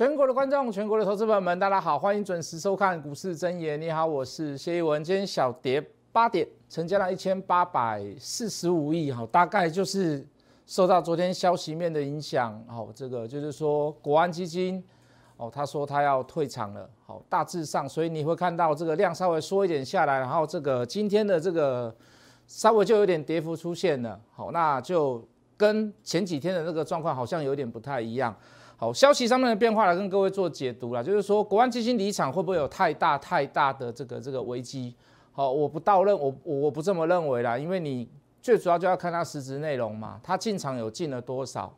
全国的观众，全国的投资朋友们，大家好，欢迎准时收看股市真言。你好，我是谢一文。今天小跌八点，成交量一千八百四十五亿，好，大概就是受到昨天消息面的影响，好，这个就是说国安基金，哦，他说他要退场了，好，大致上，所以你会看到这个量稍微缩一点下来，然后这个今天的这个稍微就有点跌幅出现了，好，那就跟前几天的那个状况好像有点不太一样。好，消息上面的变化来跟各位做解读了，就是说国安基金离场会不会有太大太大的这个这个危机？好，我不到认我我不这么认为啦，因为你最主要就要看它实质内容嘛，他进场有进了多少，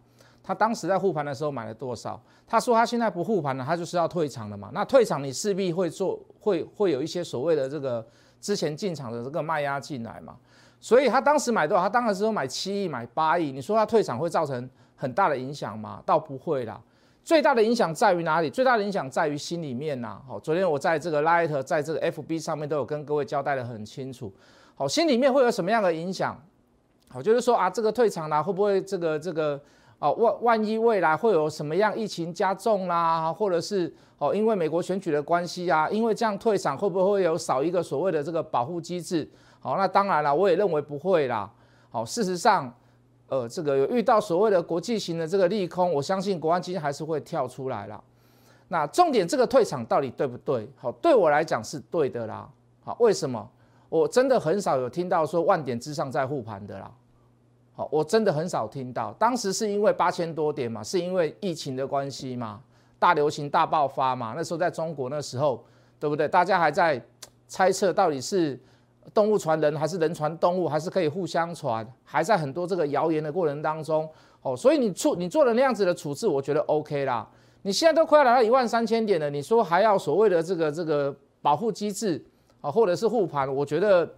他当时在护盘的时候买了多少，他说他现在不护盘了，他就是要退场了嘛，那退场你势必会做会会有一些所谓的这个之前进场的这个卖压进来嘛，所以他当时买多少？他当时说买七亿买八亿，你说他退场会造成很大的影响吗？倒不会啦。最大的影响在于哪里？最大的影响在于心里面呐。好，昨天我在这个 Light，在这个 FB 上面都有跟各位交代的很清楚。好，心里面会有什么样的影响？好，就是说啊，这个退场啦，会不会这个这个啊万万一未来会有什么样疫情加重啦，或者是哦因为美国选举的关系啊，因为这样退场会不会有少一个所谓的这个保护机制？好，那当然了，我也认为不会啦。好，事实上。呃，这个有遇到所谓的国际型的这个利空，我相信国安基金还是会跳出来了。那重点，这个退场到底对不对？好，对我来讲是对的啦。好，为什么？我真的很少有听到说万点之上在护盘的啦。好，我真的很少听到。当时是因为八千多点嘛，是因为疫情的关系嘛，大流行大爆发嘛。那时候在中国那时候，对不对？大家还在猜测到底是。动物传人还是人传动物，还是可以互相传，还在很多这个谣言的过程当中哦，所以你处你做了那样子的处置，我觉得 OK 啦。你现在都快要来到一万三千点了，你说还要所谓的这个这个保护机制啊，或者是护盘，我觉得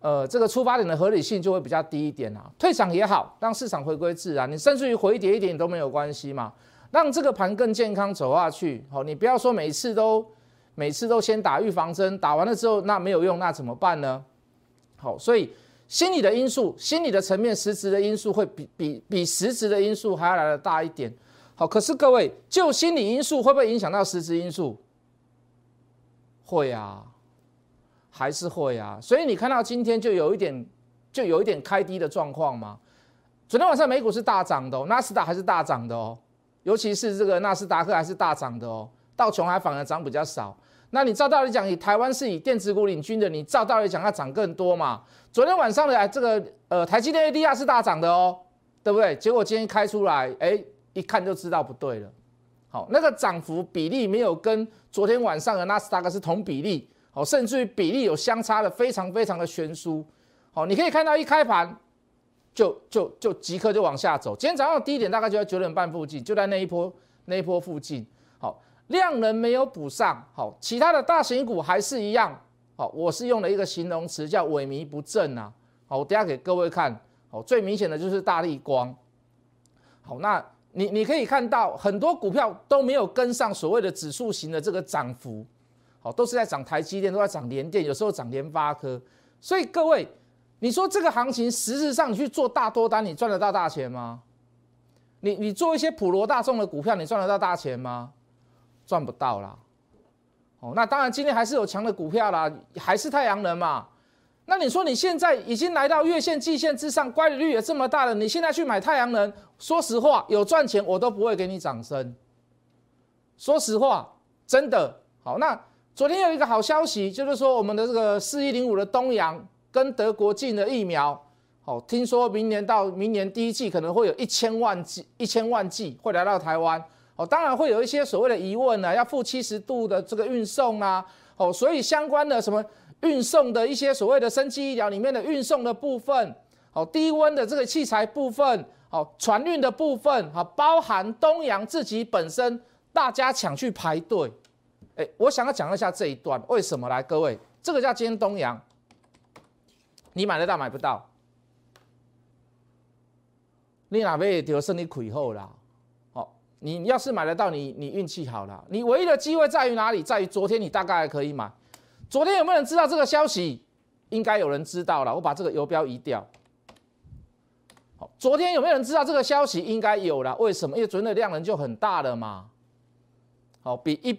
呃这个出发点的合理性就会比较低一点啦。退场也好，让市场回归自然，你甚至于回跌一点都没有关系嘛，让这个盘更健康走下去。好，你不要说每次都。每次都先打预防针，打完了之后那没有用，那怎么办呢？好，所以心理的因素、心理的层面、实质的因素会比比比实质的因素还要来的大一点。好，可是各位，就心理因素会不会影响到实质因素？会啊，还是会啊。所以你看到今天就有一点，就有一点开低的状况吗？昨天晚上美股是大涨的哦，纳斯达还是大涨的哦，尤其是这个纳斯达克还是大涨的哦，道琼还反而涨比较少。那你照道理讲，以台湾是以电子股领军的，你照道理讲要涨更多嘛？昨天晚上的这个呃台积电 ADR 是大涨的哦，对不对？结果今天开出来，哎，一看就知道不对了。好，那个涨幅比例没有跟昨天晚上的纳斯达克是同比例，好，甚至于比例有相差的非常非常的悬殊。好，你可以看到一开盘就就就即刻就往下走。今天早上低点大概就在九点半附近，就在那一波那一波附近。量能没有补上，好，其他的大型股还是一样，好，我是用了一个形容词叫萎靡不振啊，好，我等下给各位看，好，最明显的就是大力光，好，那你你可以看到很多股票都没有跟上所谓的指数型的这个涨幅，好，都是在涨台积电，都在涨联电，有时候涨联发科，所以各位，你说这个行情实质上你去做大多单，你赚得到大钱吗？你你做一些普罗大众的股票，你赚得到大钱吗？赚不到啦，哦，那当然今天还是有强的股票啦，还是太阳能嘛。那你说你现在已经来到月线、季线之上，乖离率也这么大了，你现在去买太阳能，说实话有赚钱我都不会给你掌声。说实话，真的好。那昨天有一个好消息，就是说我们的这个四一零五的东阳跟德国进的疫苗，好，听说明年到明年第一季可能会有一千万剂、一千万剂会来到台湾。哦，当然会有一些所谓的疑问呢，要负七十度的这个运送啊，哦，所以相关的什么运送的一些所谓的生技医疗里面的运送的部分，哦，低温的这个器材部分，哦，船运的部分，哈，包含东阳自己本身，大家抢去排队，哎，我想要讲一下这一段，为什么来？各位，这个叫今天东阳，你买得到买不到？你哪边就胜利亏后啦？你要是买得到，你你运气好了。你唯一的机会在于哪里？在于昨天你大概还可以买。昨天有没有人知道这个消息？应该有人知道了。我把这个游标移掉。好，昨天有没有人知道这个消息？应该有了。为什么？因为昨天的量能就很大了嘛。好，比一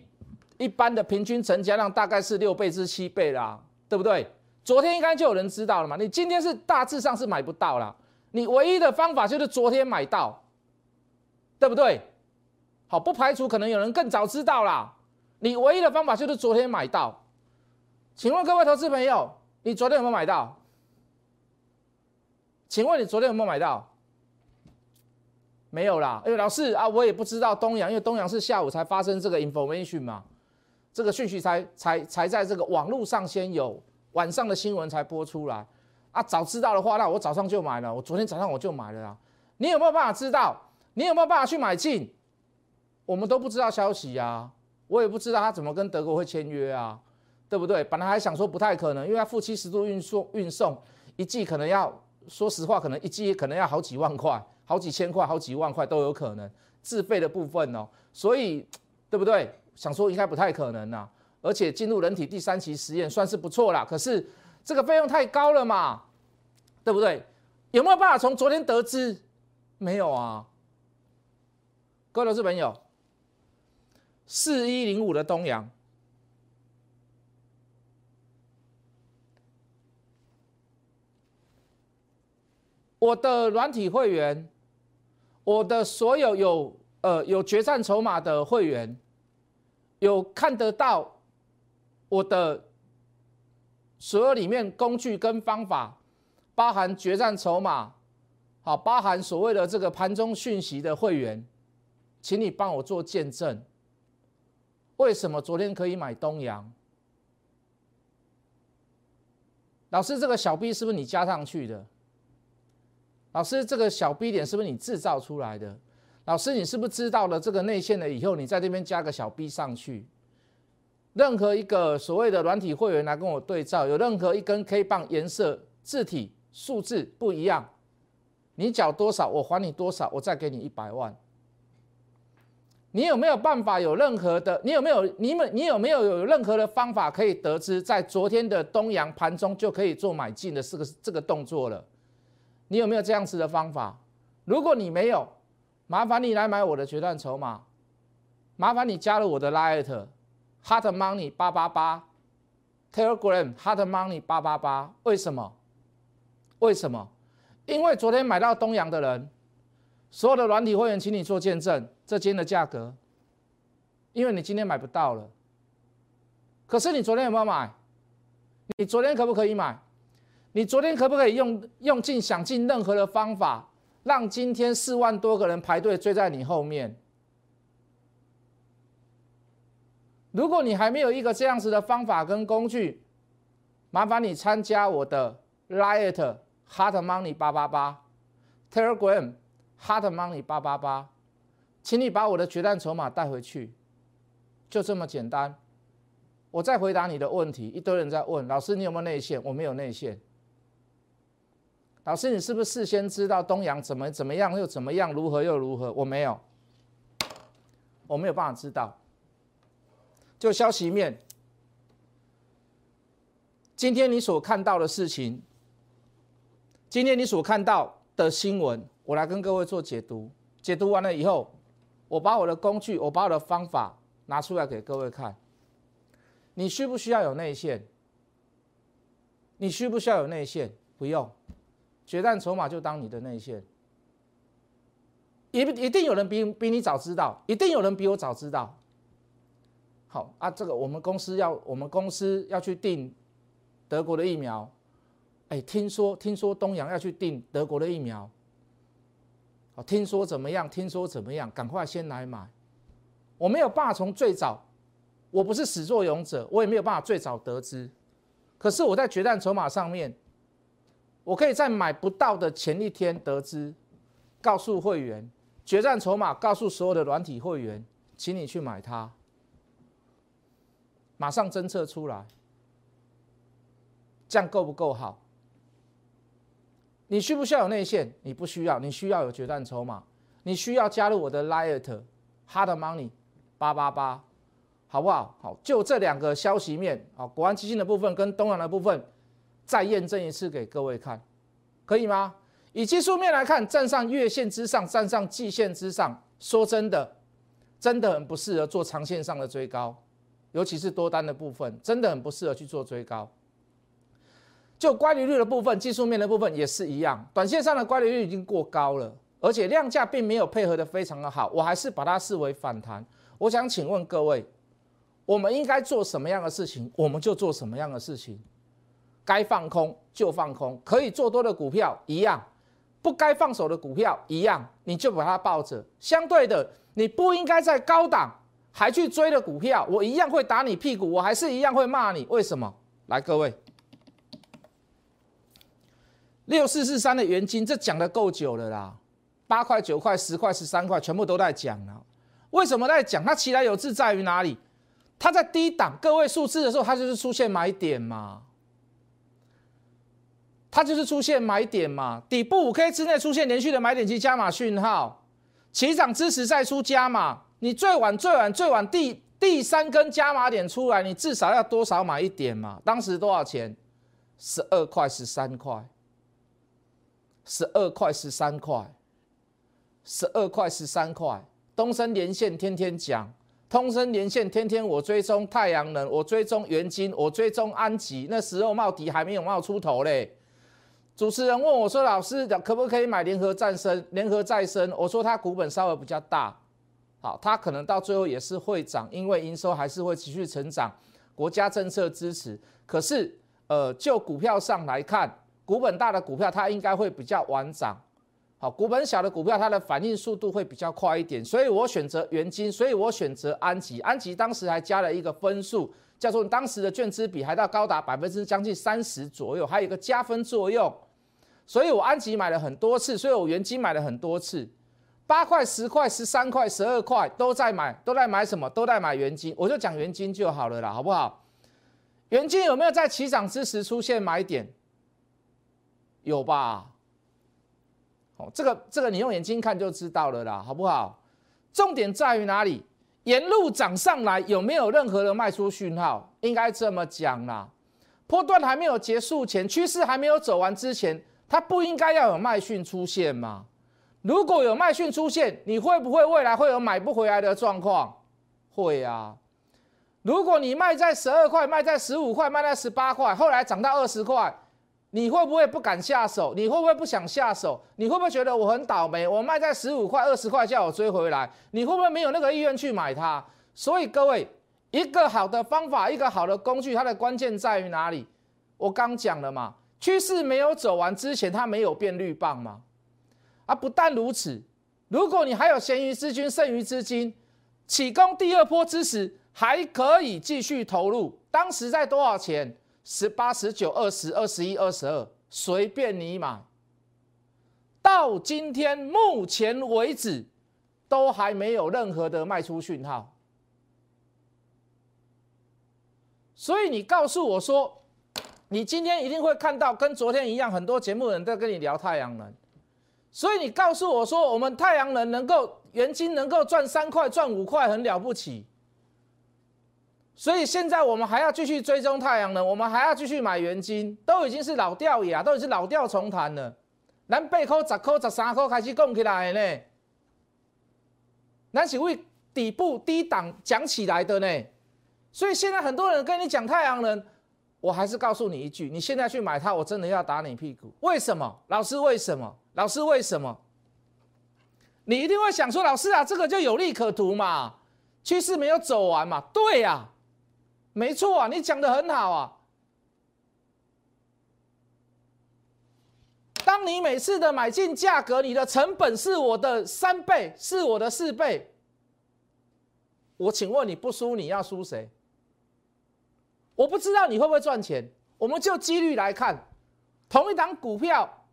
一般的平均成交量大概是六倍至七倍啦，对不对？昨天应该就有人知道了嘛，你今天是大致上是买不到了，你唯一的方法就是昨天买到，对不对？好，不排除可能有人更早知道啦，你唯一的方法就是昨天买到。请问各位投资朋友，你昨天有没有买到？请问你昨天有没有买到？没有啦，哎呦老师啊，我也不知道东阳，因为东阳是下午才发生这个 information 嘛，这个讯息才才才在这个网络上先有，晚上的新闻才播出来啊。早知道的话，那我早上就买了，我昨天早上我就买了啦。你有没有办法知道？你有没有办法去买进？我们都不知道消息呀，我也不知道他怎么跟德国会签约啊，对不对？本来还想说不太可能，因为他负七十度运送运送一季可能要，说实话，可能一季可能要好几万块。好几千块、好几万块都有可能自费的部分哦，所以对不对？想说应该不太可能呐，而且进入人体第三期实验算是不错啦，可是这个费用太高了嘛，对不对？有没有办法从昨天得知？没有啊，各位投资朋友，四一零五的东阳。我的软体会员。我的所有有呃有决战筹码的会员，有看得到我的所有里面工具跟方法，包含决战筹码，好，包含所谓的这个盘中讯息的会员，请你帮我做见证。为什么昨天可以买东阳？老师，这个小 B 是不是你加上去的？老师，这个小 B 点是不是你制造出来的？老师，你是不是知道了这个内线了以后，你在这边加个小 B 上去？任何一个所谓的软体会员来跟我对照，有任何一根 K 棒颜色、字体、数字不一样，你缴多少，我还你多少，我再给你一百万。你有没有办法？有任何的？你有没有？你们你有没有有任何的方法可以得知，在昨天的东阳盘中就可以做买进的这个这个动作了？你有没有这样子的方法？如果你没有，麻烦你来买我的决断筹码，麻烦你加入我的 Light Hot Money 八八八 Telegram Hot Money 八八八。为什么？为什么？因为昨天买到东阳的人，所有的软体会员，请你做见证，这间的价格，因为你今天买不到了。可是你昨天有没有买？你昨天可不可以买？你昨天可不可以用用尽想尽任何的方法，让今天四万多个人排队追在你后面？如果你还没有一个这样子的方法跟工具，麻烦你参加我的 Light Hot Money 八八八 Telegram Hot Money 八八八，请你把我的决战筹码带回去，就这么简单。我再回答你的问题，一堆人在问老师，你有没有内线？我没有内线。老师，你是不是事先知道东阳怎么怎么样又怎么样，如何又如何？我没有，我没有办法知道。就消息面，今天你所看到的事情，今天你所看到的新闻，我来跟各位做解读。解读完了以后，我把我的工具，我把我的方法拿出来给各位看。你需不需要有内线？你需不需要有内线？不用。决战筹码就当你的内线，一一定有人比比你早知道，一定有人比我早知道。好啊，这个我们公司要我们公司要去订德国的疫苗，哎，听说听说东阳要去订德国的疫苗，哦，听说怎么样？听说怎么样？赶快先来买。我没有办法从最早，我不是始作俑者，我也没有办法最早得知，可是我在决战筹码上面。我可以在买不到的前一天得知，告诉会员决战筹码，告诉所有的软体会员，请你去买它，马上侦测出来，这样够不够好？你需不需要有内线？你不需要，你需要有决战筹码，你需要加入我的 Light Hard Money 八八八，好不好？好，就这两个消息面啊，国安基金的部分跟东阳的部分。再验证一次给各位看，可以吗？以技术面来看，站上月线之上，站上季线之上。说真的，真的很不适合做长线上的追高，尤其是多单的部分，真的很不适合去做追高。就乖离率的部分，技术面的部分也是一样，短线上的乖离率已经过高了，而且量价并没有配合的非常的好，我还是把它视为反弹。我想请问各位，我们应该做什么样的事情，我们就做什么样的事情，该放空就放空，可以做多的股票一样，不该放手的股票一样，你就把它抱着。相对的，你不应该在高档还去追的股票，我一样会打你屁股，我还是一样会骂你。为什么？来，各位。六四四三的原金，这讲的够久了啦，八块、九块、十块、十三块，全部都在讲了。为什么在讲？它其来有志在于哪里？它在低档个位数字的时候，它就是出现买点嘛，它就是出现买点嘛。底部五 K 之内出现连续的买点及加码讯号，起涨支持再出加码。你最晚最晚最晚第第三根加码点出来，你至少要多少买一点嘛？当时多少钱？十二块、十三块。十二块十三块，十二块十三块。东升连线天天讲，通升连线天天我追踪太阳能，我追踪元金，我追踪安吉。那时候茂迪还没有冒出头嘞。主持人问我说：“老师，可不可以买联合再生？联合再生？”我说：“它股本稍微比较大，好，它可能到最后也是会涨，因为营收还是会持续成长，国家政策支持。可是，呃，就股票上来看。”股本大的股票，它应该会比较晚涨。好，股本小的股票，它的反应速度会比较快一点。所以我选择元金，所以我选择安吉。安吉当时还加了一个分数，叫做当时的券资比还到高达百分之将近三十左右，还有一个加分作用。所以我安吉买了很多次，所以我元金买了很多次，八块、十块、十三块、十二块都在买，都在买什么？都在买元金。我就讲元金就好了啦，好不好？元金有没有在起涨之时出现买点？有吧？哦，这个这个你用眼睛看就知道了啦，好不好？重点在于哪里？沿路涨上来有没有任何的卖出讯号？应该这么讲啦，波段还没有结束前，趋势还没有走完之前，它不应该要有卖讯出现吗？如果有卖讯出现，你会不会未来会有买不回来的状况？会啊。如果你卖在十二块，卖在十五块，卖在十八块，后来涨到二十块。你会不会不敢下手？你会不会不想下手？你会不会觉得我很倒霉？我卖在十五块、二十块叫我追回来，你会不会没有那个意愿去买它？所以各位，一个好的方法，一个好的工具，它的关键在于哪里？我刚讲了嘛，趋势没有走完之前，它没有变绿棒嘛。啊，不但如此，如果你还有闲余资金、剩余资金，起攻第二波之时，还可以继续投入。当时在多少钱？十八、十九、二十二、十一、二十二，随便你买。到今天目前为止，都还没有任何的卖出讯号。所以你告诉我说，你今天一定会看到跟昨天一样，很多节目人在跟你聊太阳能。所以你告诉我说，我们太阳能能够元金能够赚三块、赚五块，很了不起。所以现在我们还要继续追踪太阳能，我们还要继续买元金，都已经是老掉牙，都已经老调重弹了。咱八块、十块、十三块开始供起来呢，咱是为底部低档讲起来的呢。所以现在很多人跟你讲太阳能，我还是告诉你一句：你现在去买它，我真的要打你屁股。为什么？老师为什么？老师为什么？你一定会想说，老师啊，这个就有利可图嘛，趋势没有走完嘛？对呀。没错啊，你讲的很好啊。当你每次的买进价格，你的成本是我的三倍，是我的四倍。我请问你不输，你要输谁？我不知道你会不会赚钱。我们就几率来看，同一档股票，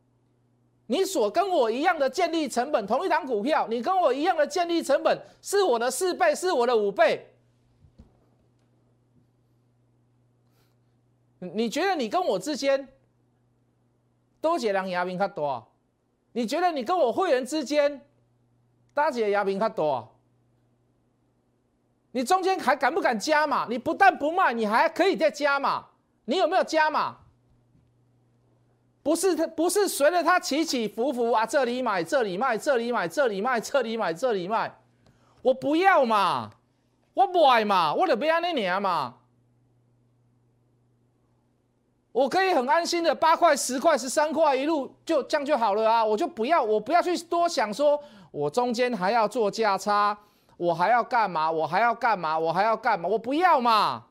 你所跟我一样的建立成本，同一档股票，你跟我一样的建立成本是我的四倍，是我的五倍。你觉得你跟我之间多几两牙兵较多？你觉得你跟我会员之间搭几个牙兵较多？你中间还敢不敢加嘛？你不但不卖，你还可以再加嘛。你有没有加嘛？不是他，不是随着他起起伏伏啊，这里买，这里卖，这里买，这里卖，这里买，这里卖。我不要嘛，我不爱嘛，我就不要那年嘛。我可以很安心的八块、十块、十三块一路就这样就好了啊！我就不要，我不要去多想，说我中间还要做价差，我还要干嘛？我还要干嘛？我还要干嘛？我不要嘛！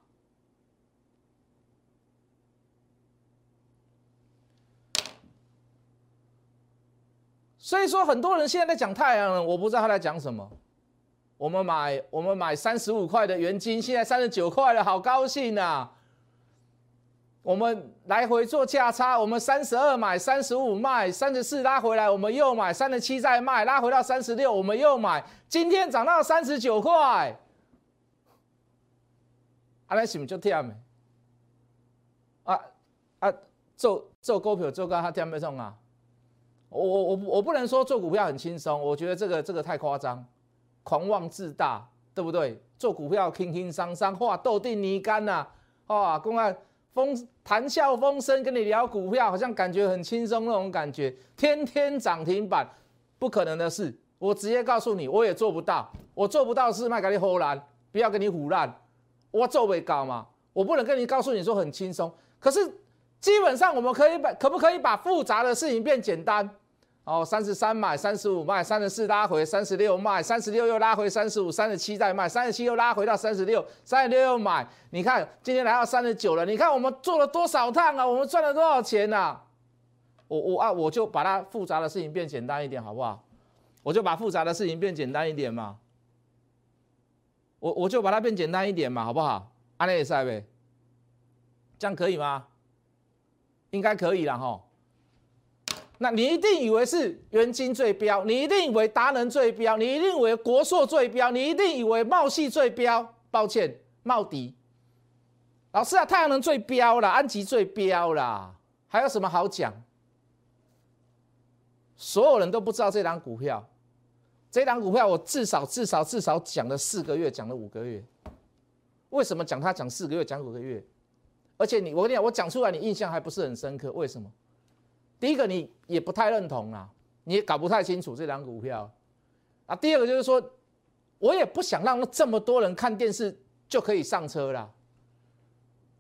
所以说，很多人现在在讲太阳能，我不知道他在讲什么。我们买我们买三十五块的元金，现在三十九块了，好高兴啊！我们来回做价差，我们三十二买，三十五卖，三十四拉回来，我们又买，三十七再卖，拉回到三十六，我们又买，今天涨到三十九块，阿来是不就忝的？啊啊，做做股票做到他忝不痛啊？我我我我不能说做股票很轻松，我觉得这个这个太夸张，狂妄自大，对不对？做股票轻轻松松，哇豆定泥干呐，啊，公安。风谈笑风生，跟你聊股票，好像感觉很轻松那种感觉。天天涨停板，不可能的事。我直接告诉你，我也做不到。我做不到是卖给你胡乱，不要跟你胡乱。我做不高嘛，我不能跟你告诉你说很轻松。可是基本上我们可以把，可不可以把复杂的事情变简单？哦，三十三买，三十五卖，三十四拉回，三十六卖，三十六又拉回三十五，三十七再卖，三十七又拉回到三十六，三十六又买。你看今天来到三十九了，你看我们做了多少趟啊？我们赚了多少钱呐？我我啊，我就把它复杂的事情变简单一点，好不好？我就把复杂的事情变简单一点嘛。我我就把它变简单一点嘛，好不好？安利赛呗，这样可以吗？应该可以了哈。那你一定以为是元金最标，你一定以为达能最标，你一定以为国硕最标，你一定以为茂系最标。抱歉，茂迪。老师啊，太阳能最标了，安吉最标了，还有什么好讲？所有人都不知道这档股票，这档股票我至少至少至少讲了四个月，讲了五个月。为什么讲它讲四个月，讲五个月？而且你我跟你讲，我讲出来你印象还不是很深刻，为什么？第一个你也不太认同啊，你也搞不太清楚这张股票啊。第二个就是说，我也不想让这么多人看电视就可以上车了，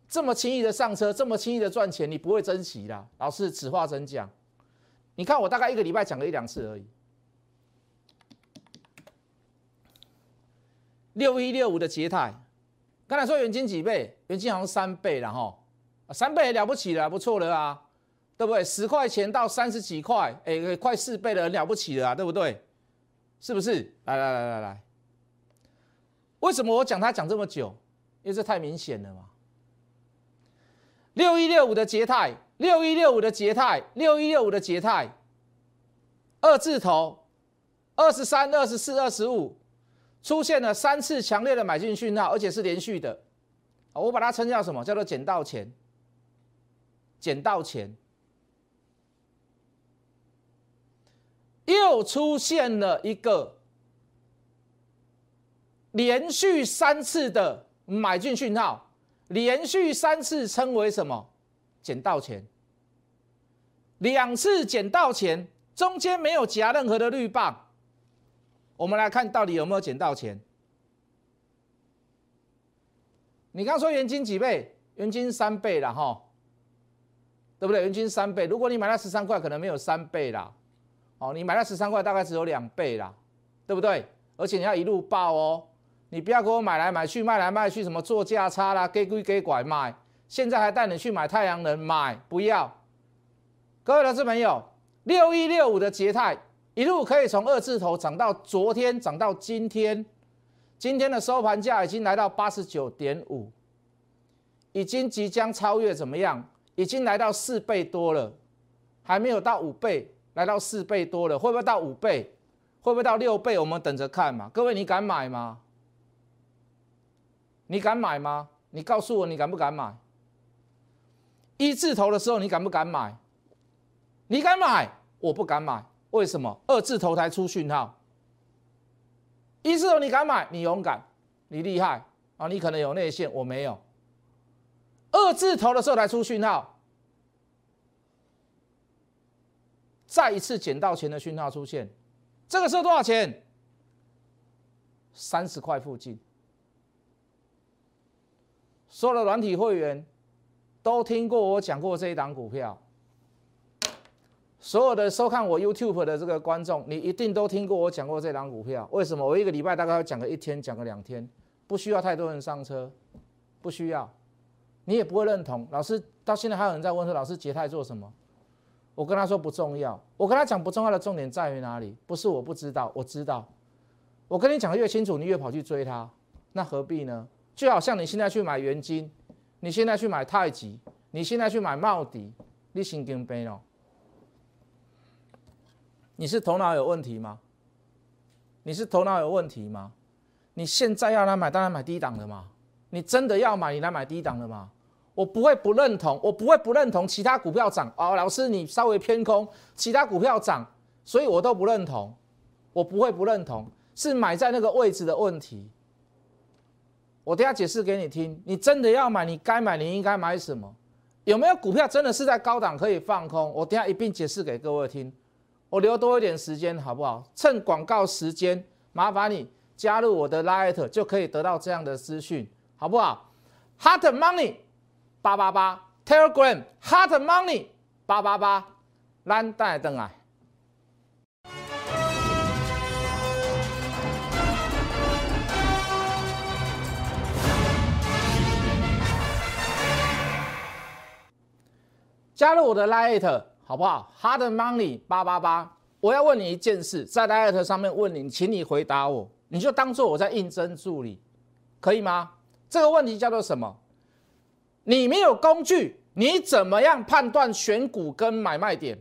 这么轻易的上车，这么轻易的赚钱，你不会珍惜啦。老师此话怎讲？你看我大概一个礼拜讲了一两次而已。六一六五的捷泰，刚才说元金几倍？元金好像三倍了哈，三倍也了不起了，不错了啊。对不对？十块钱到三十几块，哎，快四倍了，很了不起了啊，对不对？是不是？来来来来来，为什么我讲它讲这么久？因为这太明显了嘛。六一六五的捷泰，六一六五的捷泰，六一六五的捷泰，二字头，二十三、二十四、二十五，出现了三次强烈的买进讯号，而且是连续的。我把它称叫什么？叫做捡到钱，捡到钱。又出现了一个连续三次的买进讯号，连续三次称为什么？捡到钱。两次捡到钱，中间没有夹任何的绿棒。我们来看到底有没有捡到钱？你刚说元金几倍？元金三倍了哈，对不对？元金三倍，如果你买了十三块，可能没有三倍啦。哦，你买了十三块，大概只有两倍啦，对不对？而且你要一路报哦，你不要给我买来买去，卖来卖去，什么做价差啦，给归给拐卖。现在还带你去买太阳能，买不要。各位投资朋友，六一六五的捷泰一路可以从二字头涨到昨天，涨到今天，今天的收盘价已经来到八十九点五，已经即将超越怎么样？已经来到四倍多了，还没有到五倍。来到四倍多了，会不会到五倍？会不会到六倍？我们等着看嘛。各位，你敢买吗？你敢买吗？你告诉我，你敢不敢买？一字头的时候，你敢不敢买？你敢买？我不敢买。为什么？二字头才出讯号。一字头你敢买？你勇敢，你厉害啊！你可能有内线，我没有。二字头的时候才出讯号。再一次捡到钱的讯号出现，这个时候多少钱？三十块附近。所有的软体会员都听过我讲过这一档股票，所有的收看我 YouTube 的这个观众，你一定都听过我讲过这档股票。为什么？我一个礼拜大概要讲个一天，讲个两天，不需要太多人上车，不需要，你也不会认同。老师到现在还有人在问说，老师捷泰做什么？我跟他说不重要。我跟他讲不重要的重点在于哪里？不是我不知道，我知道。我跟你讲的越清楚，你越跑去追他，那何必呢？就好像你现在去买元金，你现在去买太极，你现在去买茂迪，你神经病哦？你是头脑有问题吗？你是头脑有问题吗？你现在要来买，当然买低档的嘛。你真的要买，你来买低档的嘛。我不会不认同，我不会不认同其他股票涨哦。老师，你稍微偏空，其他股票涨，所以我都不认同。我不会不认同，是买在那个位置的问题。我等下解释给你听，你真的要买，你该买，你应该买什么？有没有股票真的是在高档可以放空？我等下一并解释给各位听。我留多一点时间好不好？趁广告时间，麻烦你加入我的 Light，就可以得到这样的资讯，好不好？Hot Money 八八八，Telegram Hot Money 八八八，蓝带灯啊！加入我的 Light 好不好？Hard Money 八八八，我要问你一件事，在 Light 上面问你，请你回答我，你就当做我在应征助理，可以吗？这个问题叫做什么？你没有工具，你怎么样判断选股跟买卖点？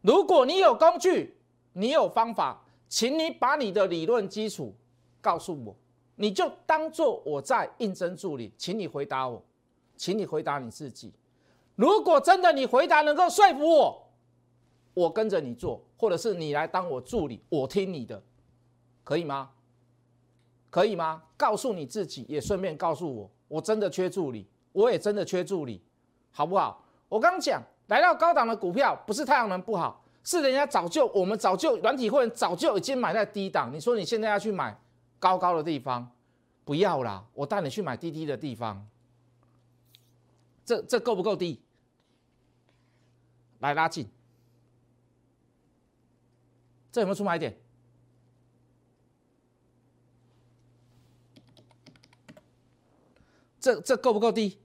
如果你有工具，你有方法，请你把你的理论基础告诉我，你就当做我在应征助理，请你回答我，请你回答你自己。如果真的你回答能够说服我，我跟着你做，或者是你来当我助理，我听你的，可以吗？可以吗？告诉你自己，也顺便告诉我，我真的缺助理，我也真的缺助理，好不好？我刚讲来到高档的股票，不是太阳能不好，是人家早就我们早就软体会员早就已经买在低档，你说你现在要去买高高的地方，不要啦，我带你去买低低的地方，这这够不够低？来拉近，这有没有出买点？这这够不够低？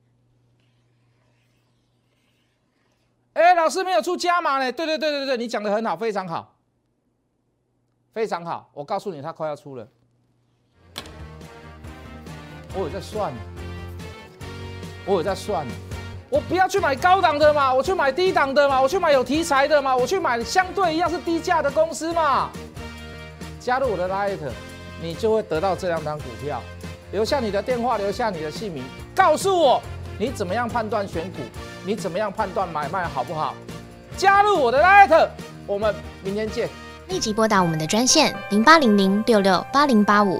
哎，老师没有出加码呢。对对对对对，你讲的很好，非常好，非常好。我告诉你，他快要出了。我有在算，我有在算。我不要去买高档的嘛，我去买低档的嘛，我去买有题材的嘛，我去买相对一样是低价的公司嘛。加入我的 Light，你就会得到这两档股票。留下你的电话，留下你的姓名，告诉我你怎么样判断选股，你怎么样判断买卖好不好？加入我的 Light，我们明天见。立即拨打我们的专线零八零零六六八零八五。